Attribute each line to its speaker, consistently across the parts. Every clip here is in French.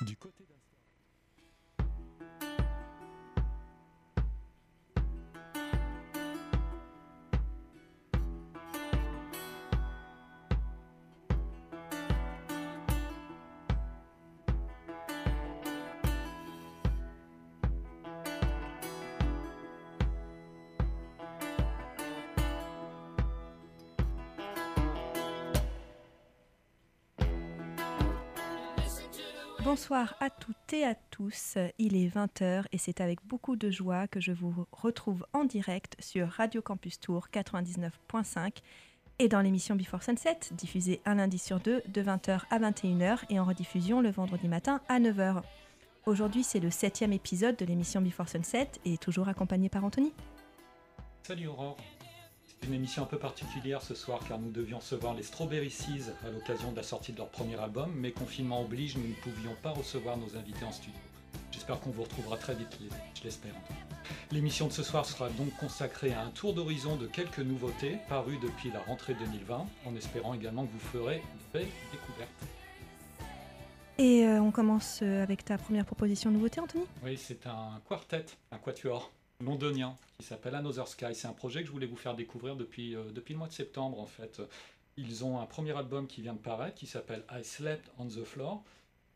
Speaker 1: Du côté
Speaker 2: Bonsoir à toutes et à tous, il est 20h et c'est avec beaucoup de joie que je vous retrouve en direct sur Radio Campus Tour 99.5 et dans l'émission Before Sunset, diffusée un lundi sur deux de 20h à 21h et en rediffusion le vendredi matin à 9h. Aujourd'hui c'est le septième épisode de l'émission Before Sunset et toujours accompagné par Anthony.
Speaker 1: Salut Aurore une émission un peu particulière ce soir car nous devions recevoir les Strawberry Seas à l'occasion de la sortie de leur premier album, mais confinement oblige, nous ne pouvions pas recevoir nos invités en studio. J'espère qu'on vous retrouvera très vite, je l'espère. L'émission de ce soir sera donc consacrée à un tour d'horizon de quelques nouveautés parues depuis la rentrée 2020, en espérant également que vous ferez de belles découvertes.
Speaker 2: Et euh, on commence euh, avec ta première proposition de nouveauté, Anthony?
Speaker 1: Oui, c'est un quartet, un quatuor londonien qui s'appelle Another Sky. C'est un projet que je voulais vous faire découvrir depuis, euh, depuis le mois de septembre en fait. Ils ont un premier album qui vient de paraître qui s'appelle I Slept on the Floor.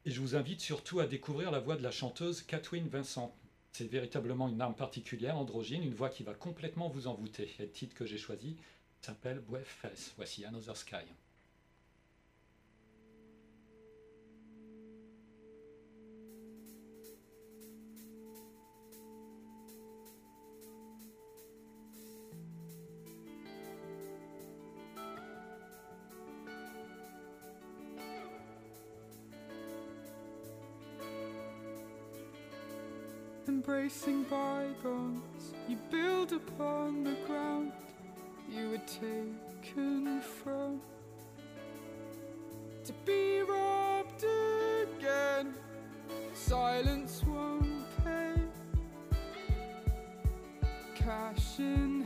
Speaker 1: Et je vous invite surtout à découvrir la voix de la chanteuse Catherine Vincent. C'est véritablement une arme particulière, androgyne, une voix qui va complètement vous envoûter. Et le titre que j'ai choisi s'appelle Bref Voici Another Sky.
Speaker 3: Embracing bygones. You build upon the ground you were taken from. To be robbed again, silence won't pay. Cash in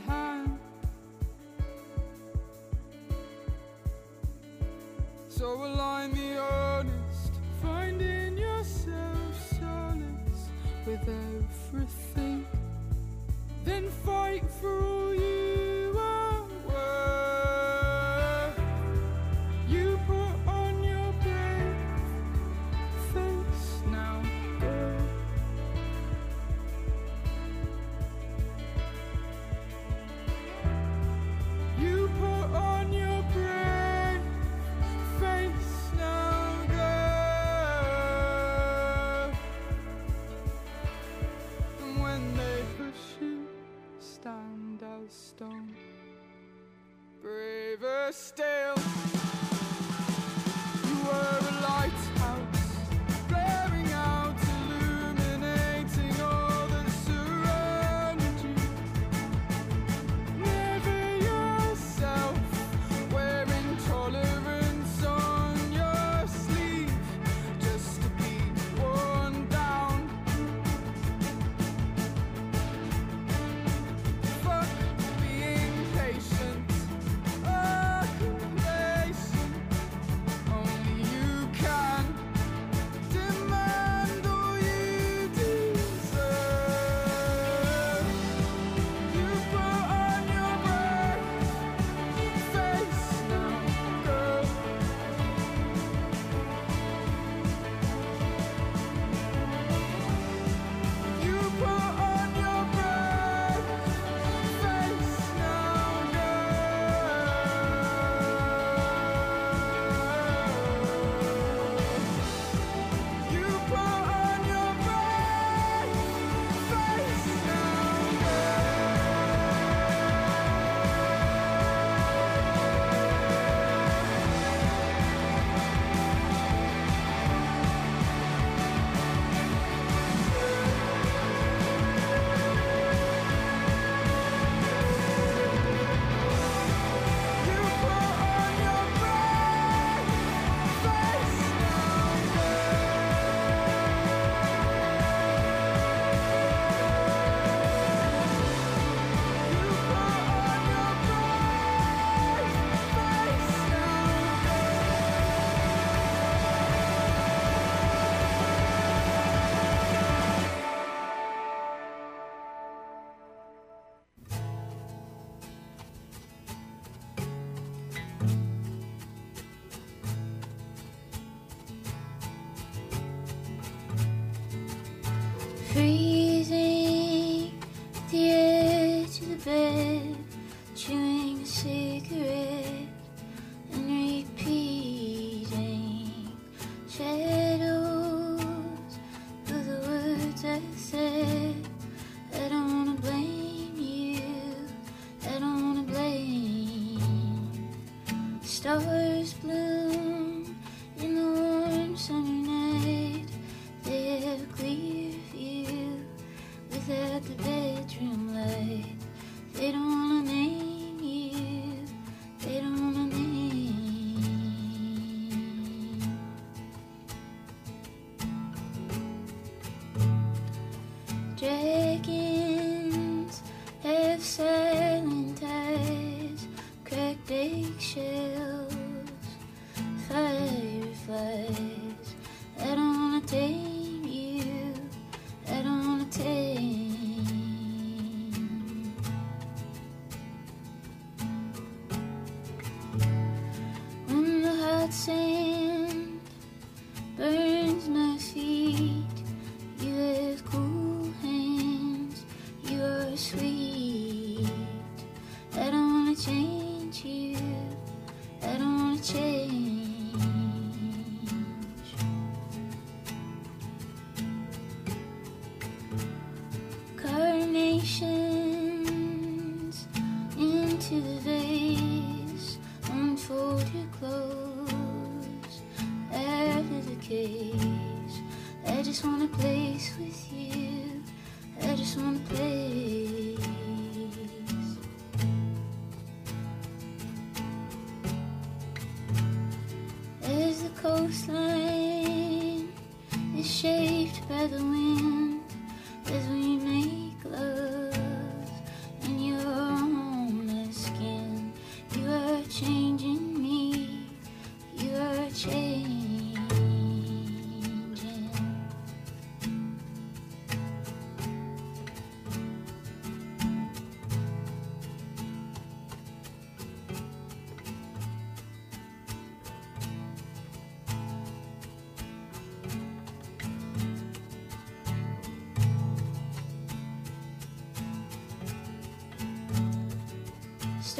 Speaker 4: blue.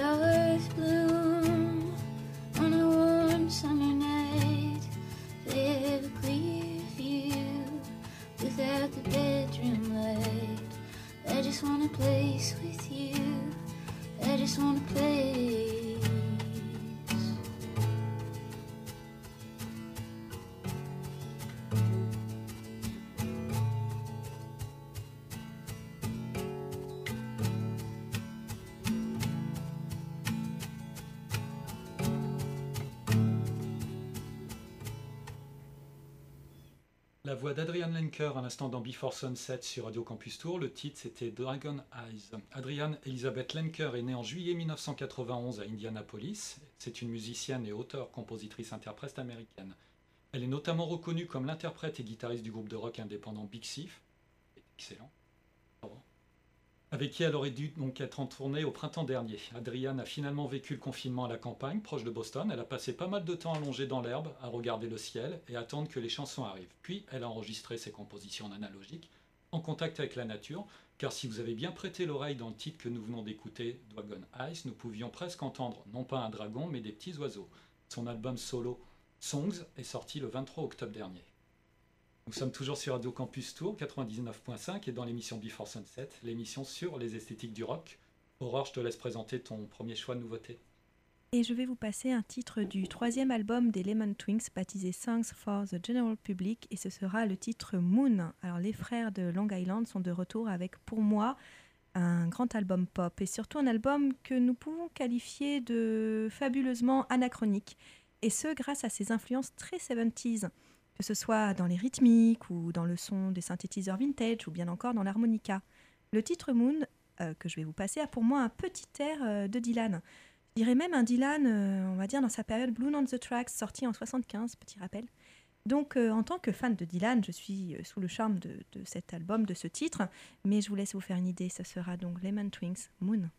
Speaker 1: discover voix d'Adrian Lenker à l'instant dans Before Sunset sur Radio Campus Tour. Le titre c'était Dragon Eyes. Adrian Elizabeth Lenker est née en juillet 1991 à Indianapolis. C'est une musicienne et auteure-compositrice-interprète américaine. Elle est notamment reconnue comme l'interprète et guitariste du groupe de rock indépendant Big Thief. Excellent. Avec qui elle aurait dû donc être en tournée au printemps dernier. Adrian a finalement vécu le confinement à la campagne, proche de Boston. Elle a passé pas mal de temps allongée dans l'herbe, à regarder le ciel et à attendre que les chansons arrivent. Puis elle a enregistré ses compositions en analogique, en contact avec la nature, car si vous avez bien prêté l'oreille dans le titre que nous venons d'écouter, Dragon Eyes, nous pouvions presque entendre non pas un dragon, mais des petits oiseaux. Son album solo Songs est sorti le 23 octobre dernier. Nous sommes toujours sur Radio Campus Tour 99.5 et dans l'émission Before Sunset, l'émission sur les esthétiques du rock. Aurore, je te laisse présenter ton premier choix de nouveauté.
Speaker 2: Et je vais vous passer un titre du troisième album des Lemon Twinks baptisé Songs for the General Public et ce sera le titre Moon. Alors les frères de Long Island sont de retour avec pour moi un grand album pop et surtout un album que nous pouvons qualifier de fabuleusement anachronique et ce grâce à ses influences très 70s que ce soit dans les rythmiques ou dans le son des synthétiseurs vintage ou bien encore dans l'harmonica. Le titre Moon, euh, que je vais vous passer, a pour moi un petit air euh, de Dylan. Je dirais même un Dylan, euh, on va dire, dans sa période Blue on the Tracks, sorti en 75, petit rappel. Donc, en tant que fan de Dylan, je suis sous le charme de, de cet album, de ce titre, mais je vous laisse vous faire une idée, ce sera donc Lemon Twinks, Moon.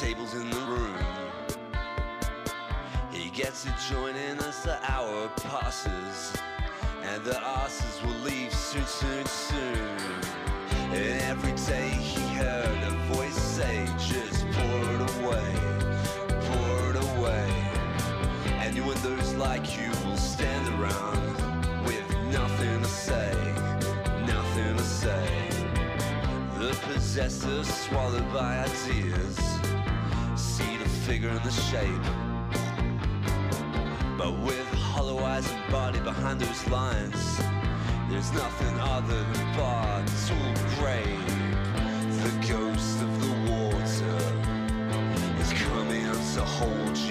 Speaker 5: Tables in the room. He gets to join in as the hour passes, and the asses will leave soon, soon, soon. And every day he heard a voice say, just pour it away, pour it away. And you and those like you will stand around with nothing to say, nothing to say. The possessor swallowed by ideas, figure and the shape. But with hollow eyes and body behind those lines, there's nothing other than bottle grape. The ghost of the water is coming out to hold you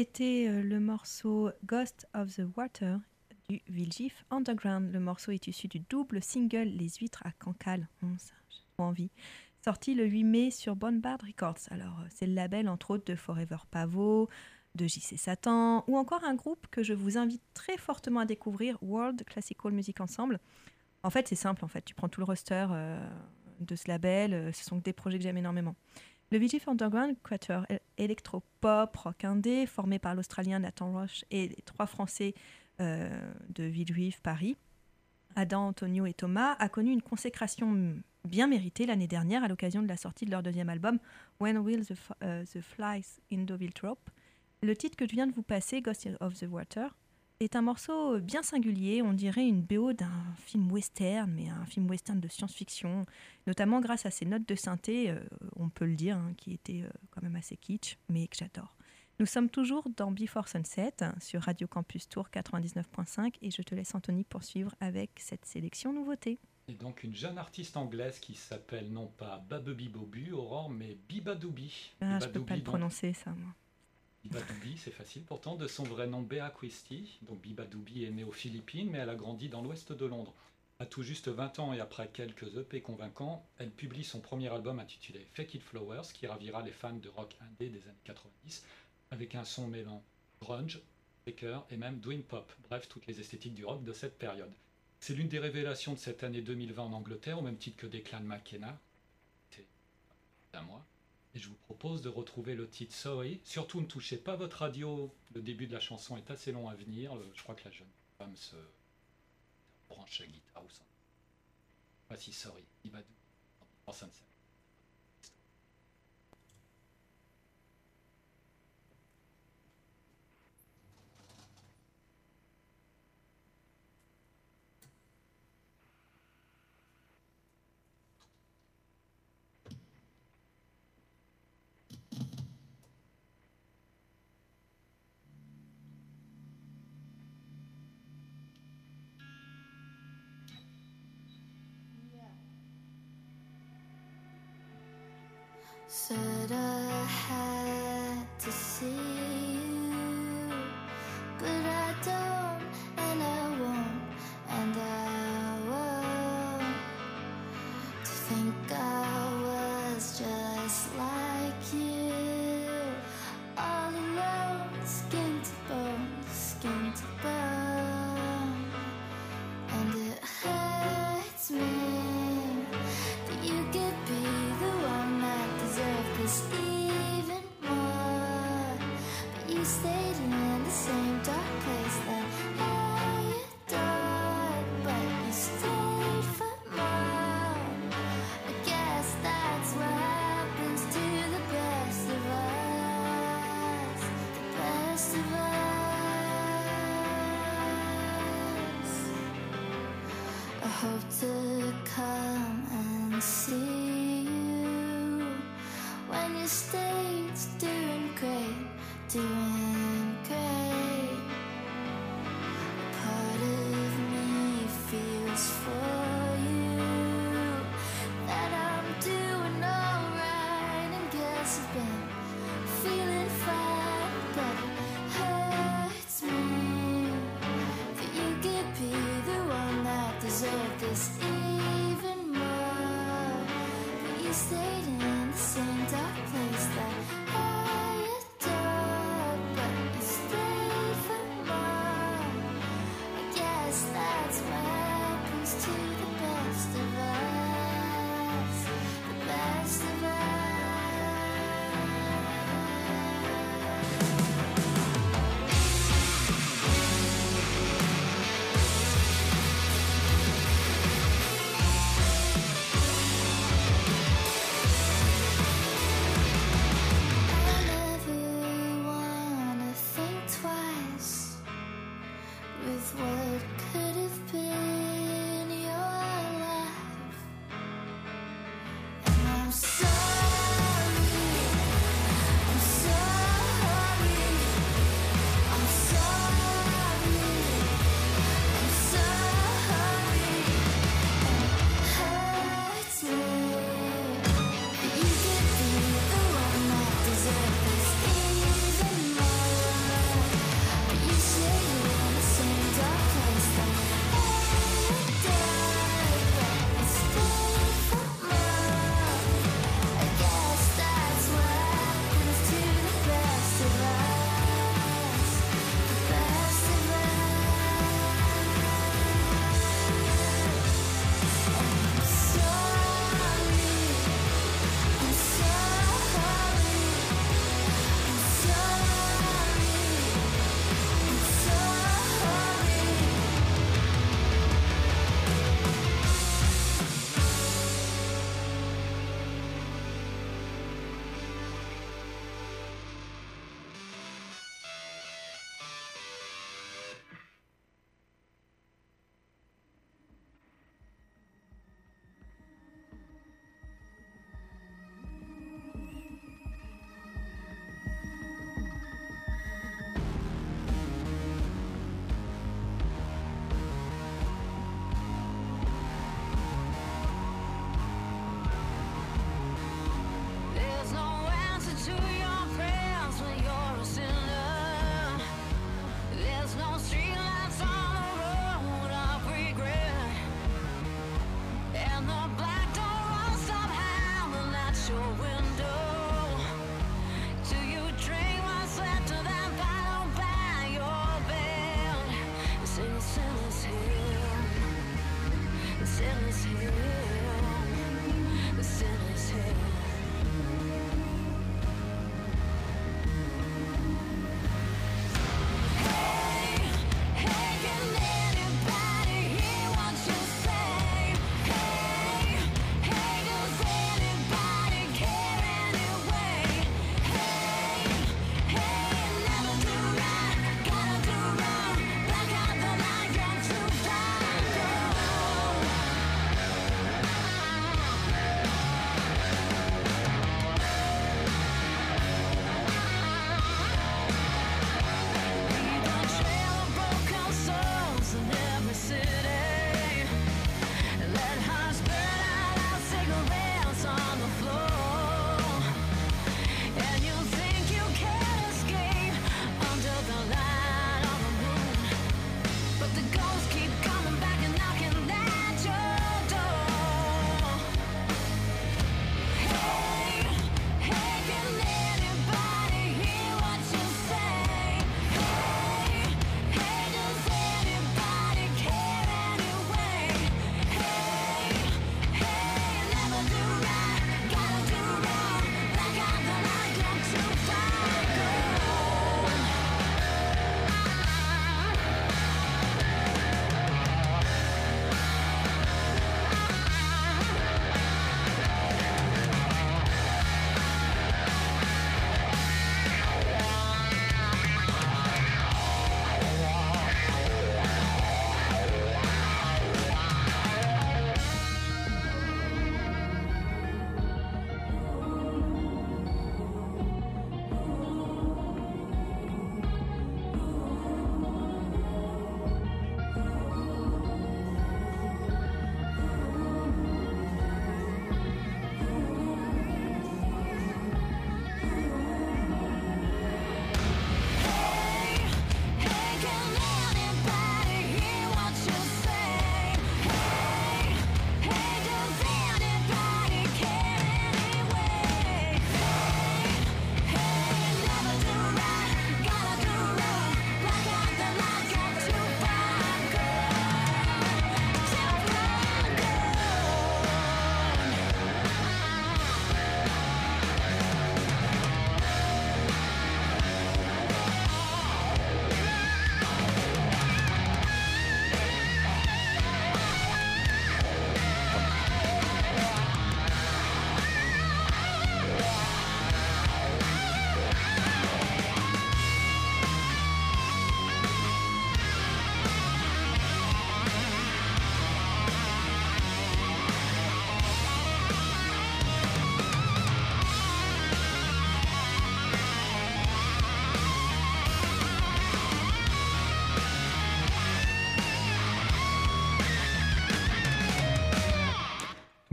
Speaker 2: C'était euh, le morceau Ghost of the Water du Villegiff Underground. Le morceau est issu du double single Les Huîtres à Cancale. Hum, J'ai envie. Sorti le 8 mai sur Bombard Records. Alors, euh, c'est le label, entre autres, de Forever Pavot, de JC Satan, ou encore un groupe que je vous invite très fortement à découvrir, World Classical Music Ensemble. En fait, c'est simple. En fait, tu prends tout le roster euh, de ce label. ce sont des projets que j'aime énormément. Le VGF Underground, quatuor électro-pop, rock indé, formé par l'Australien Nathan Roche et les trois Français euh, de Villejuif, Paris, Adam, Antonio et Thomas, a connu une consécration bien méritée l'année dernière à l'occasion de la sortie de leur deuxième album When Will the, euh, Flies in Deauville Drop. Le titre que je viens de vous passer, Ghost of the Water, est un morceau bien singulier, on dirait une BO d'un film western, mais un film western de science-fiction, notamment grâce à ses notes de synthé, euh, on peut le dire, hein, qui étaient euh, quand même assez kitsch, mais que j'adore. Nous sommes toujours dans Before Sunset sur Radio Campus Tour 99.5 et je te laisse Anthony poursuivre avec cette sélection nouveauté.
Speaker 1: Et donc une jeune artiste anglaise qui s'appelle non pas Babubi Bobu, Aurore, mais Bibadoubi.
Speaker 2: Ah, je peux pas le
Speaker 1: donc,
Speaker 2: prononcer ça, moi.
Speaker 1: Bibadoubi, c'est facile pourtant, de son vrai nom Bea Christie. Donc Bibadoubi est née aux Philippines, mais elle a grandi dans l'ouest de Londres. À tout juste 20 ans et après quelques EP convaincants, elle publie son premier album intitulé Fake It Flowers, qui ravira les fans de rock indé des années 90, avec un son mêlant grunge, shaker et même dream pop, bref, toutes les esthétiques du rock de cette période. C'est l'une des révélations de cette année 2020 en Angleterre, au même titre que Declan McKenna. C'est moi je vous propose de retrouver le titre Sorry. Surtout ne touchez pas votre radio, le début de la chanson est assez long à venir. Je crois que la jeune femme se branche à guitare ou ça. Voici Sorry,
Speaker 6: da hope to come and see you when your state's doing great, doing. stayed in the same dark place that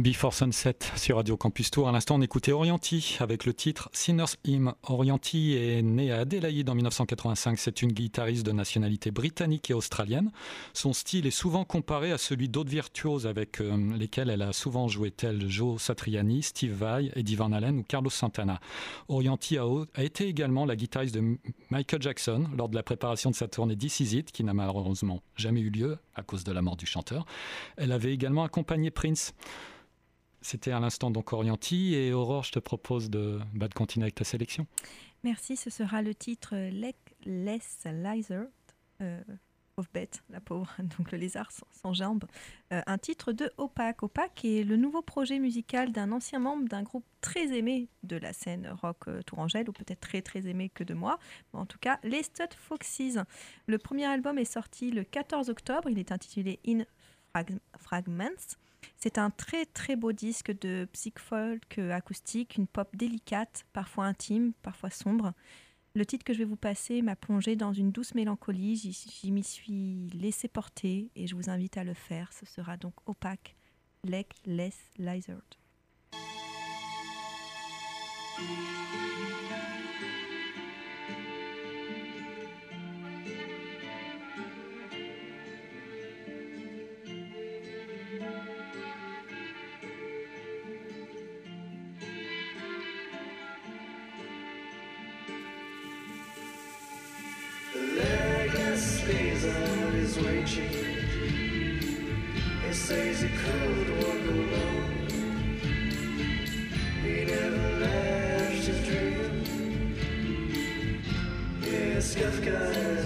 Speaker 1: Before Sunset sur Radio Campus Tour. À l'instant, on écoutait Orianti avec le titre Sinner's Hymn. Orianti est né à Adélaïde en 1985. C'est une guitariste de nationalité britannique et australienne. Son style est souvent comparé à celui d'autres virtuoses avec euh, lesquels elle a souvent joué, tels Joe Satriani, Steve Vai, Eddie Van Halen ou Carlos Santana. Orianti a, a, été également la guitariste de Michael Jackson lors de la préparation de sa tournée This Is It, qui n'a malheureusement jamais eu lieu à cause de la mort du chanteur. Elle avait également accompagné Prince. C'était à l'instant donc Orianti et Aurore, je te propose de, bah, de continuer avec ta sélection.
Speaker 2: Merci, ce sera le titre Les Lizard, euh, pauvre bête, la pauvre, donc le lézard sans, sans jambes, euh, un titre de Opaque. Opaque est le nouveau projet musical d'un ancien membre d'un groupe très aimé de la scène rock euh, tourangelle, ou peut-être très très aimé que de moi, mais en tout cas les Stud Foxes. Le premier album est sorti le 14 octobre, il est intitulé In Frag Fragments. C'est un très très beau disque de psych folk acoustique, une pop délicate, parfois intime, parfois sombre. Le titre que je vais vous passer m'a plongé dans une douce mélancolie, j'y m'y suis laissé porter et je vous invite à le faire. Ce sera donc opaque, Lake Less Lizard.
Speaker 7: He says he could walk alone. He never left his dream. Yes, Kafka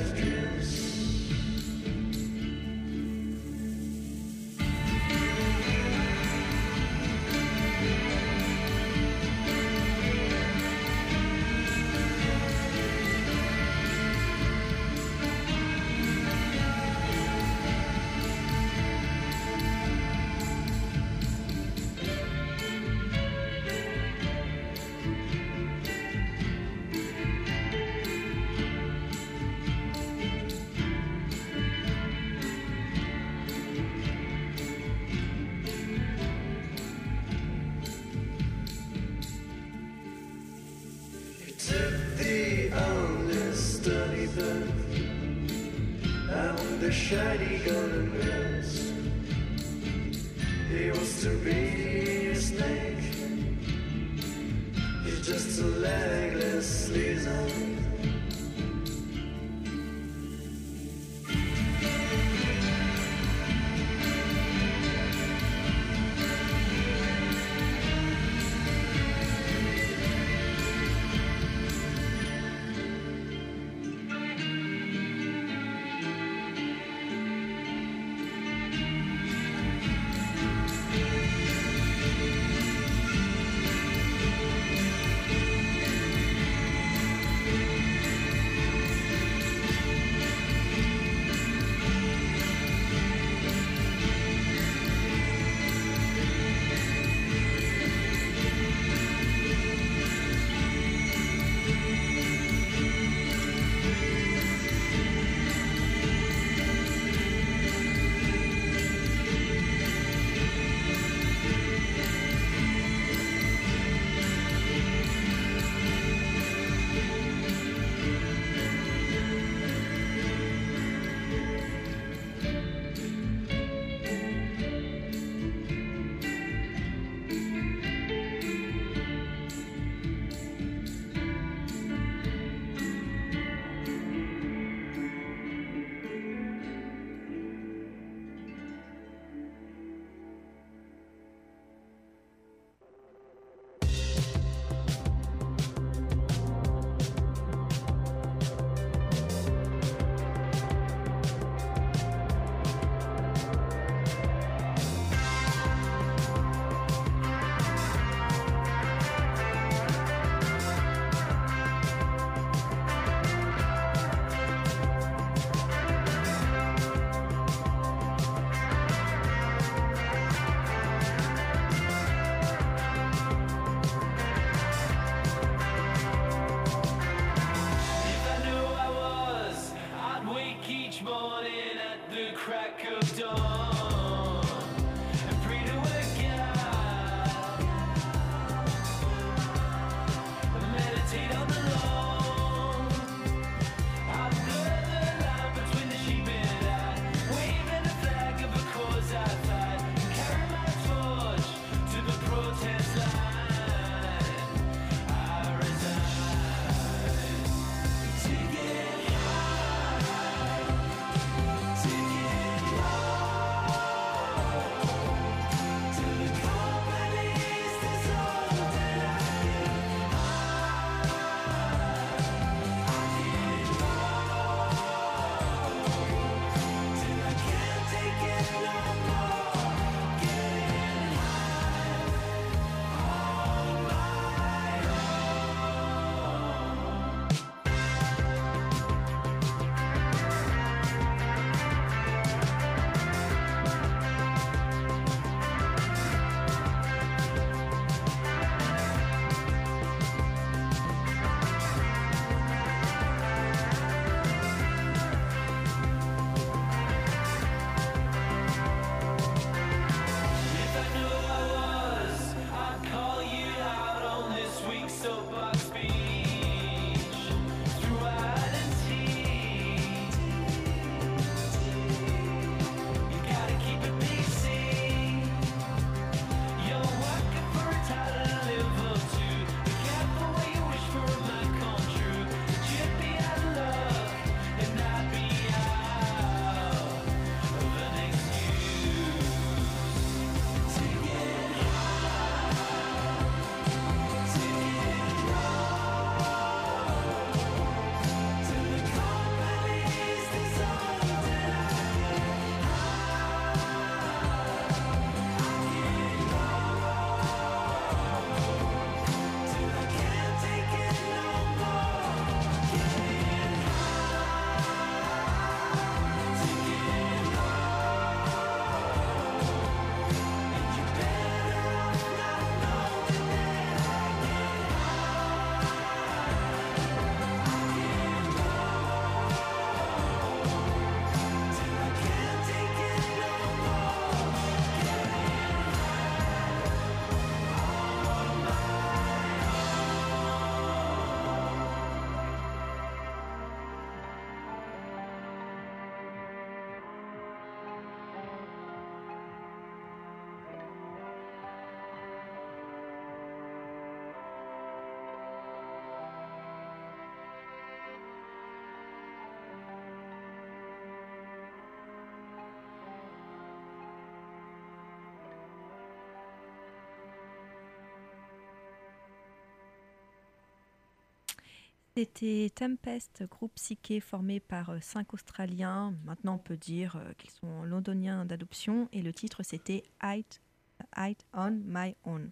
Speaker 2: C'était Tempest, groupe psyché formé par euh, cinq Australiens. Maintenant, on peut dire euh, qu'ils sont londoniens d'adoption. Et le titre, c'était Hide, on My Own.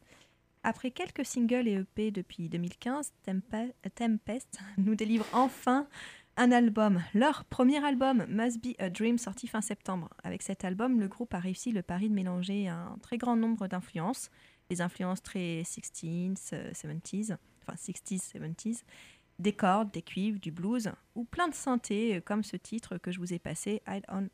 Speaker 2: Après quelques singles et EP depuis 2015, Tempe- Tempest nous délivre enfin un album. Leur premier album, Must Be a Dream, sorti fin septembre. Avec cet album, le groupe a réussi le pari de mélanger un très grand nombre d'influences. Des influences très 16s, euh, 70s, enfin 60s, 70s, des cordes, des cuivres, du blues, ou plein de synthés, euh, comme ce titre que je vous ai passé, Hide on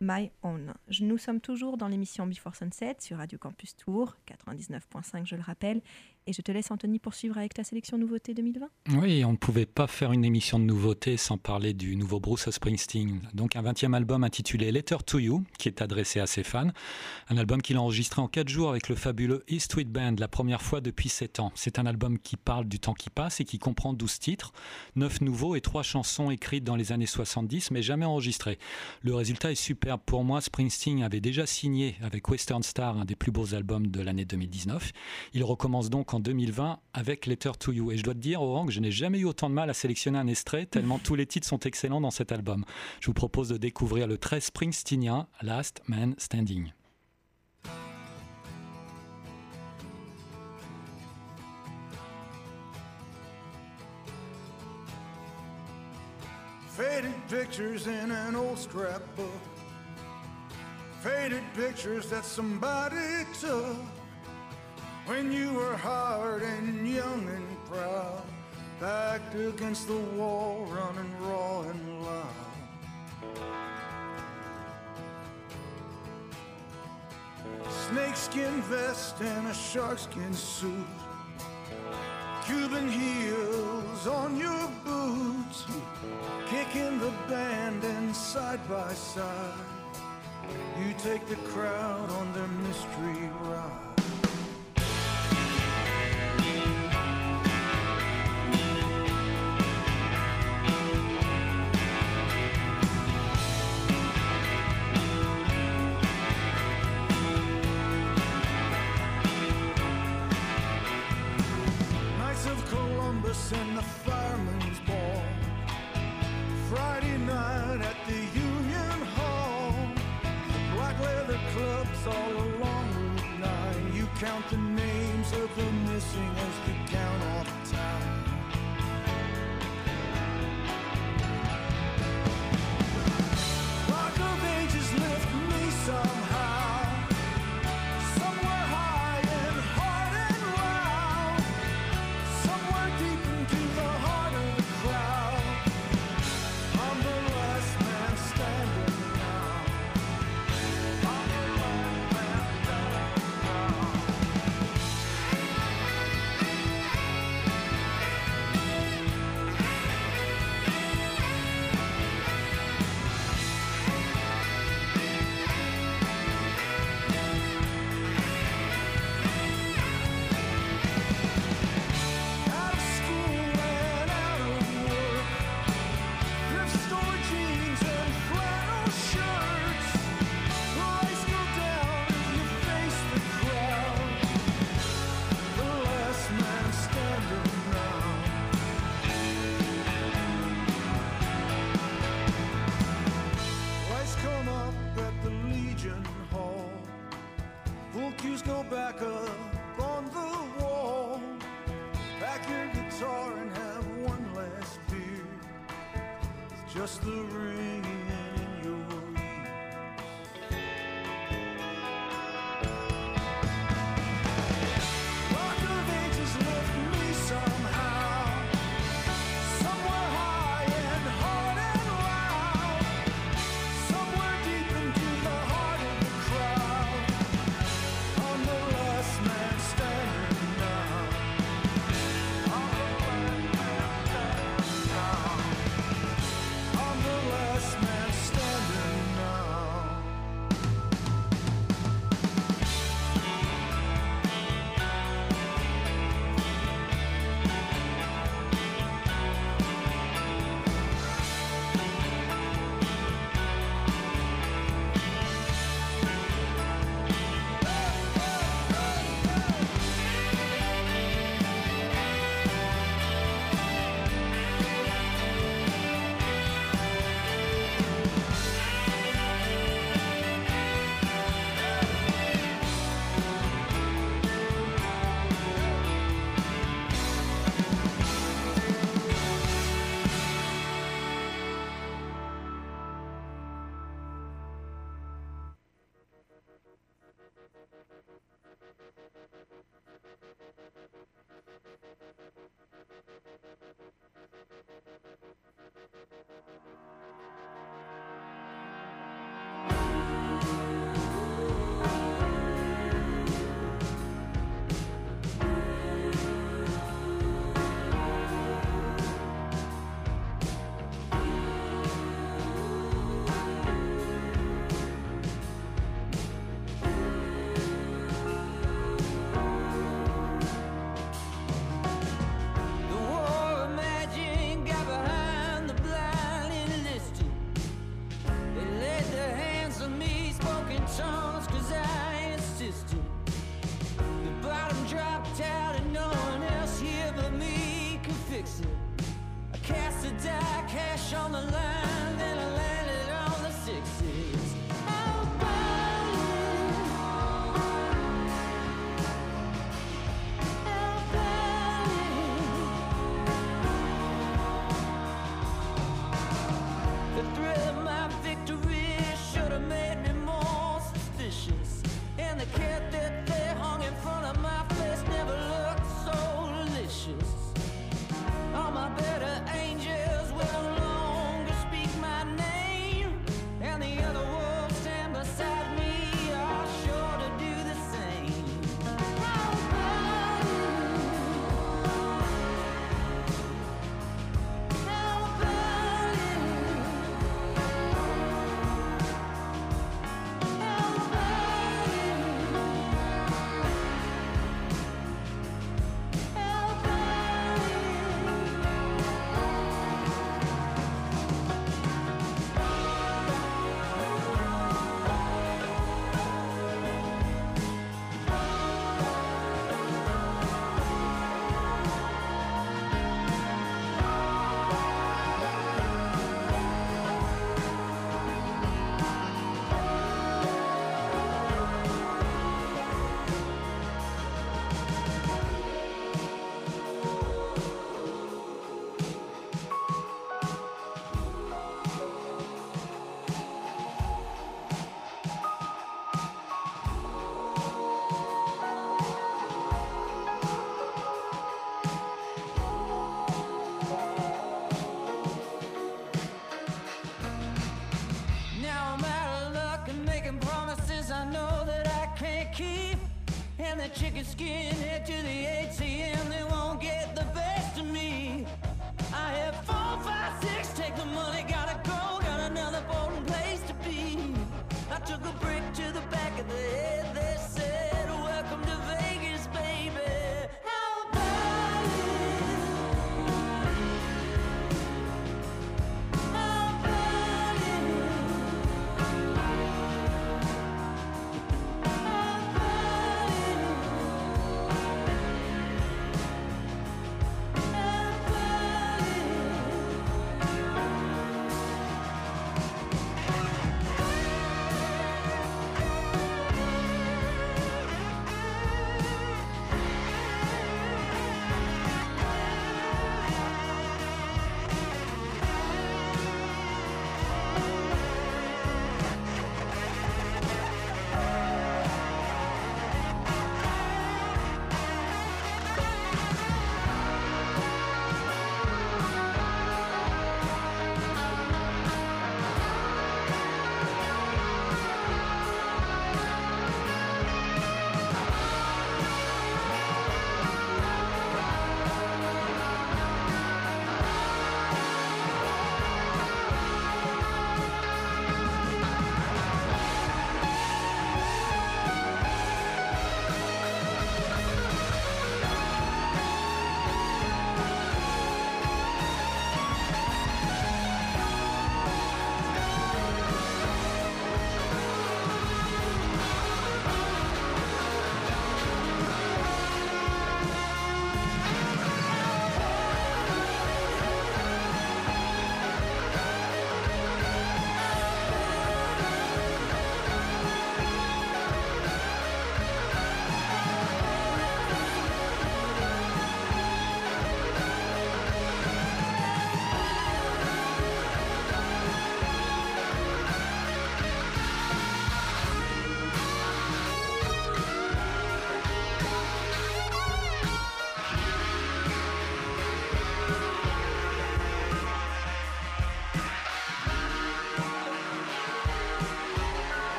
Speaker 2: My Own. Nous sommes toujours dans l'émission Before Sunset sur Radio Campus Tour, 99.5 je le rappelle, et je te laisse Anthony poursuivre avec ta sélection nouveauté 2020.
Speaker 1: Oui, on ne pouvait pas faire une émission de nouveautés sans parler du nouveau Bruce Springsteen. Donc un 20e album intitulé Letter to You, qui est adressé à ses fans. Un album qu'il a enregistré en 4 jours avec le fabuleux East Street Band, la première fois depuis 7 ans. C'est un album qui parle du temps qui passe et qui comprend 12 titres, 9 nouveaux et 3 chansons écrites dans les années 70 mais jamais enregistrées. Le résultat est superbe. Pour moi, Springsteen avait déjà signé avec Western Star un des plus beaux albums de l'année 2019. Il recommence donc en 2020 avec Letter to You. Et je dois te dire, Oran, que je n'ai jamais eu autant de mal à sélectionner un extrait, tellement tous les titres sont excellents dans cet album. Je vous propose de découvrir le très springsteenien Last Man Standing.
Speaker 8: Faded pictures in an old scrapbook. Faded pictures that somebody took when you were hard and young and proud. Backed against the wall, running raw and loud. Snakeskin vest and a sharkskin suit. Cuban heels on your boots, kicking the band and side by side. You take the crowd on their mystery ride.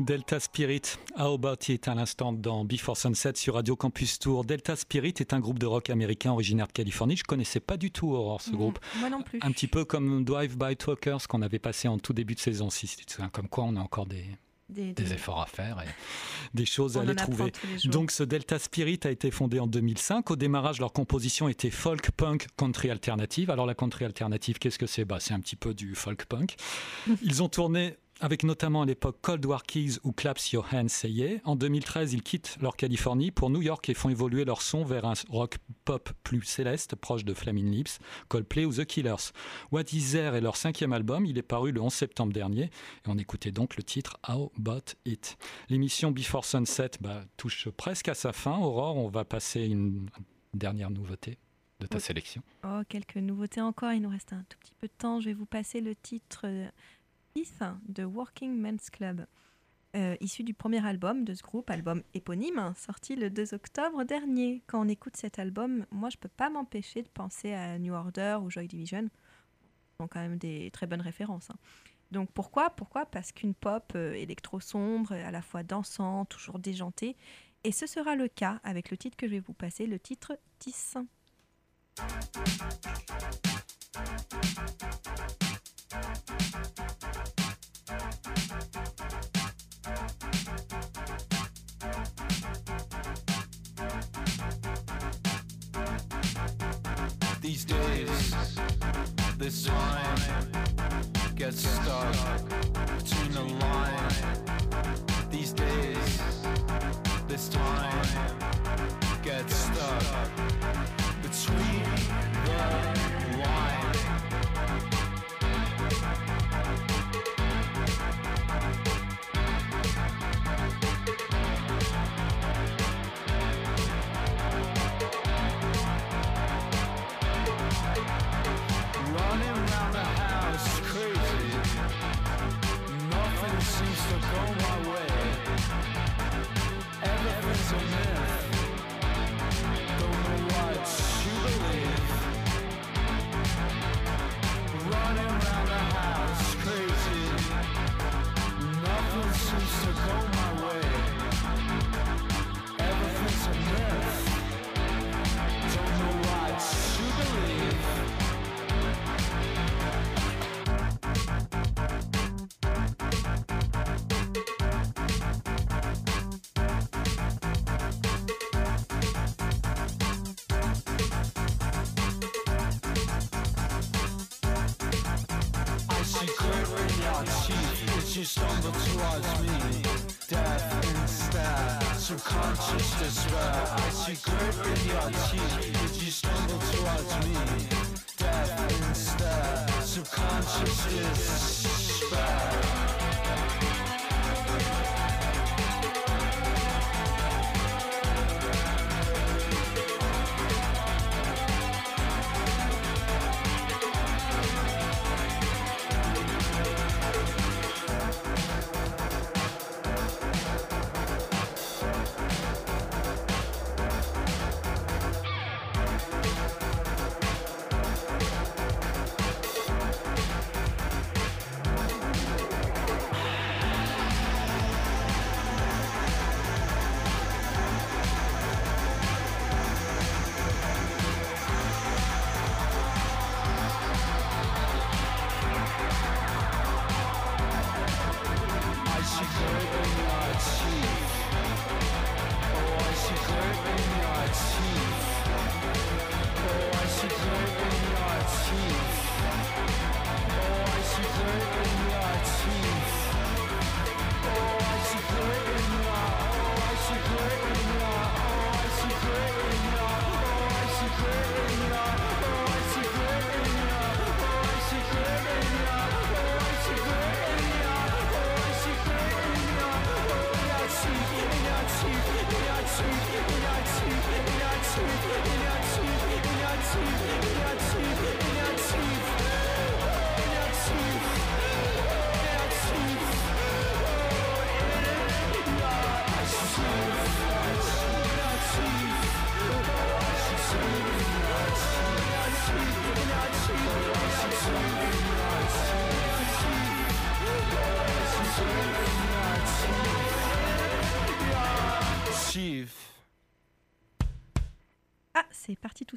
Speaker 1: Delta Spirit, How About It à l'instant dans Before Sunset sur Radio Campus Tour. Delta Spirit est un groupe de rock américain originaire de Californie. Je connaissais pas du tout Aurore ce
Speaker 2: Non,
Speaker 1: groupe.
Speaker 2: Moi non plus.
Speaker 1: Un petit peu comme Drive By Truckers qu'on avait passé en tout début de saison 6. C'est Comme quoi on a encore des,
Speaker 2: des,
Speaker 1: des
Speaker 2: des-
Speaker 1: efforts à faire et des choses
Speaker 2: on
Speaker 1: à aller trouver. Donc ce Delta Spirit a été fondé en 2005. Au démarrage, leur composition était folk, punk, country alternative. Alors la country alternative, qu'est-ce que c'est? Bah, C'est un petit peu du folk punk. Ils ont tourné avec notamment à l'époque Cold War Keys ou Claps Your Hands Say Yeah. En 2013, ils quittent leur Californie pour New York et font évoluer leur son vers un rock pop plus céleste, proche de Flaming Lips, Coldplay ou The Killers. What Is There est leur cinquième album, il est paru le 11 septembre dernier et on écoutait donc le titre How About It. L'émission Before Sunset bah, touche presque à sa fin. Aurore, on va passer une dernière nouveauté de ta
Speaker 2: Oui.
Speaker 1: sélection.
Speaker 2: Oh, quelques nouveautés encore. Il nous reste un tout petit peu de temps. Je vais vous passer le titre euh, 10 de Working Men's Club, euh, issu du premier album de ce groupe, album éponyme, sorti le 2 octobre dernier. Quand on écoute cet album, moi, je peux pas m'empêcher de penser à New Order ou Joy Division. Ce sont quand même des très bonnes références. hein. Donc pourquoi Pourquoi? Parce qu'une pop euh, électro sombre, à la fois dansante, toujours déjantée. Et ce sera le cas avec le titre que je vais vous passer, le titre 10.
Speaker 8: These days, this line gets stuck between the line. These days, this time gets stuck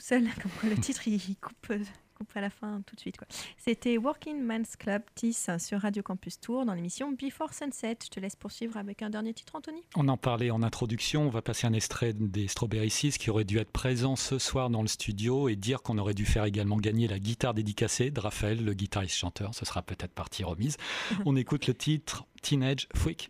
Speaker 2: seul. Comme quoi le titre, il coupe, coupe à la fin tout de suite. C'était Working Man's Club TIS sur Radio Campus Tour dans l'émission Before Sunset. Je te laisse poursuivre avec un dernier titre, Anthony.
Speaker 7: On en parlait en introduction, on va passer un extrait des Strawberry Seas qui aurait dû être présent ce soir dans le studio et dire qu'on aurait dû faire également gagner la guitare dédicacée de Raphaël, le guitariste chanteur. Ce sera peut-être partie remise. on écoute le titre Teenage Freak.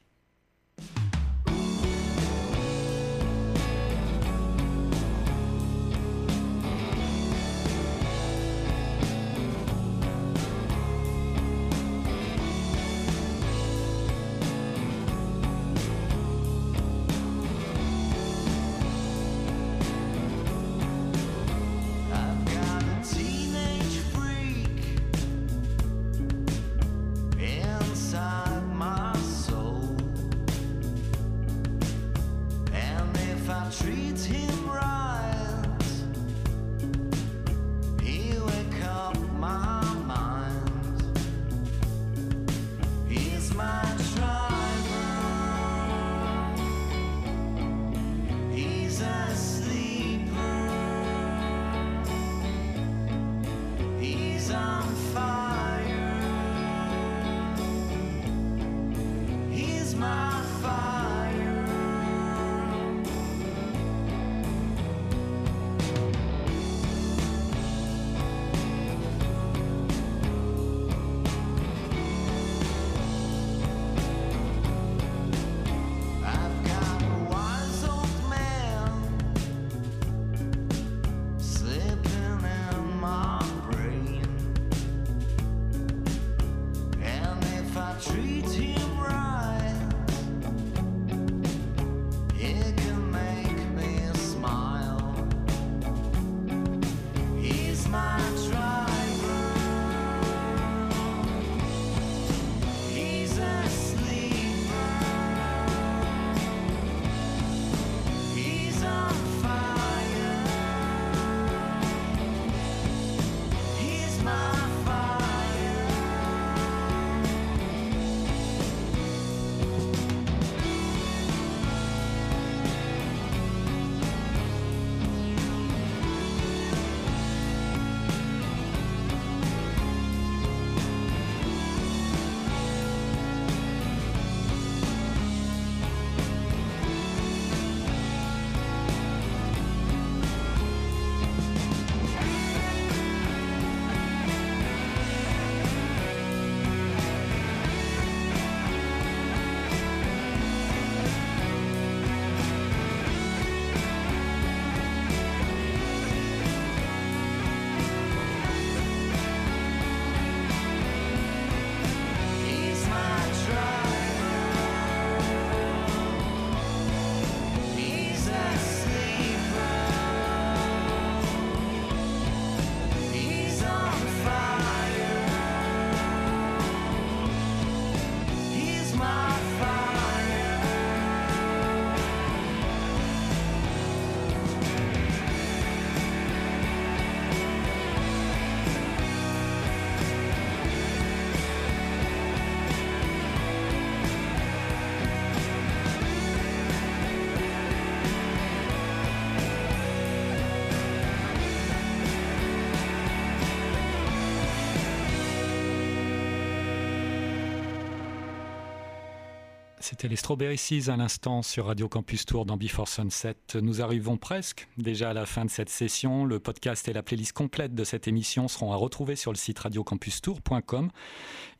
Speaker 7: C'était les Strawberry à l'instant sur Radio Campus Tour dans Before Sunset. Nous arrivons presque déjà à la fin de cette session. Le podcast et la playlist complète de cette émission seront à retrouver sur le site radiocampustour.com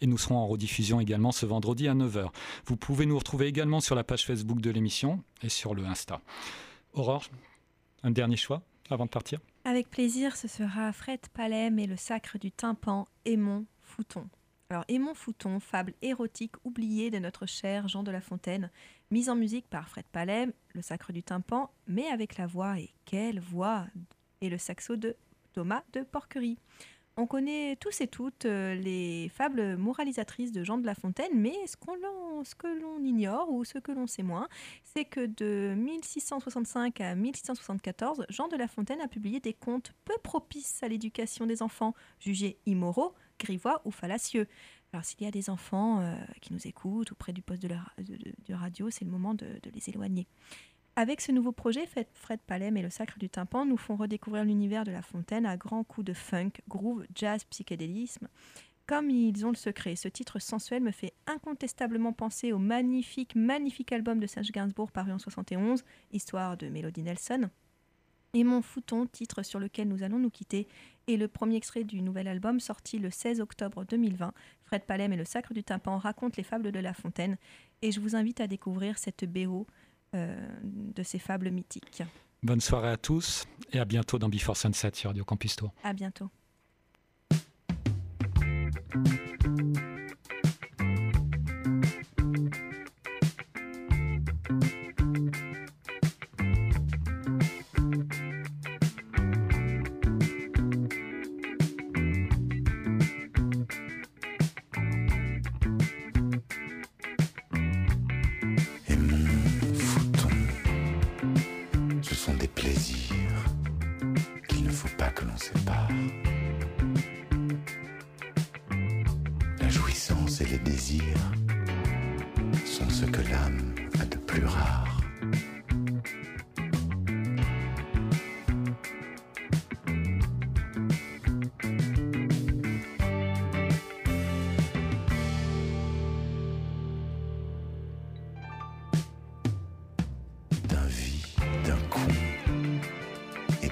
Speaker 7: et nous serons en rediffusion également ce vendredi à 9h. Vous pouvez nous retrouver également sur la page Facebook de l'émission et sur le Insta. Aurore, un dernier choix avant de partir?
Speaker 2: Avec plaisir, ce sera Fred Palem et le sacre du tympan, Aimon Fouton. Alors, Aimon Fouton, fable érotique oubliée de notre cher Jean de La Fontaine, mise en musique par Fred Palem, le sacre du tympan, mais avec la voix, et quelle voix Et le saxo de Thomas de Porquerie. On connaît tous et toutes euh, les fables moralisatrices de Jean de La Fontaine, mais ce, ce que l'on ignore ou ce que l'on sait moins, c'est que de 1665 à 1674, Jean de La Fontaine a publié des contes peu propices à l'éducation des enfants, jugés immoraux, grivois ou fallacieux. Alors s'il y a des enfants euh, qui nous écoutent ou près du poste de, radio, c'est le moment de, les éloigner. Avec ce nouveau projet, Fred- Fred Palem et le Sacre du Tympan nous font redécouvrir l'univers de La Fontaine à grands coups de funk, groove, jazz, psychédélisme. Comme ils ont le secret, ce titre sensuel me fait incontestablement penser au magnifique, magnifique album de Serge Gainsbourg paru en 71, Histoire de Mélodie Nelson. Et Mon Fouton, titre sur lequel nous allons nous quitter, est le premier extrait du nouvel album sorti le 16 octobre 2020. Fred Palem et le Sacre du Tympan racontent les fables de La Fontaine et je vous invite à découvrir cette BO euh, de ces fables mythiques.
Speaker 1: Bonne soirée à tous et à bientôt dans Before Sunset sur Radio Campus Tour.
Speaker 2: À bientôt.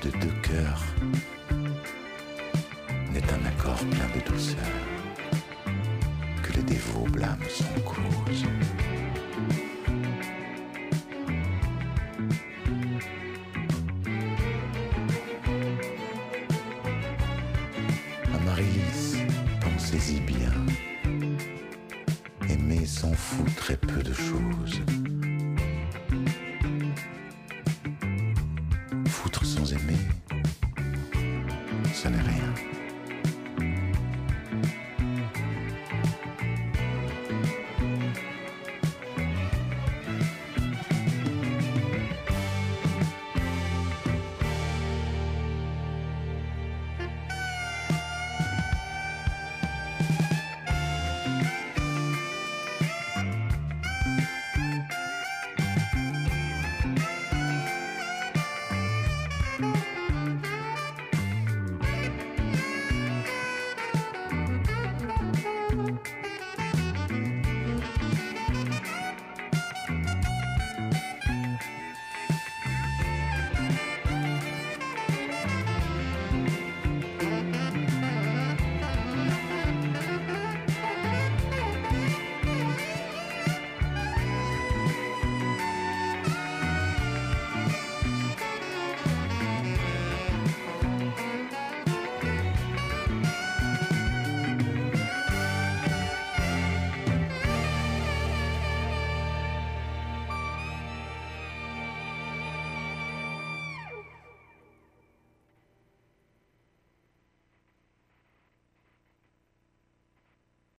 Speaker 9: De deux cœurs n'est un accord plein de douceur que les dévots blâment sans cause. Amaryllis, pensez-y bien. Aimer s'en fout très peu de choses.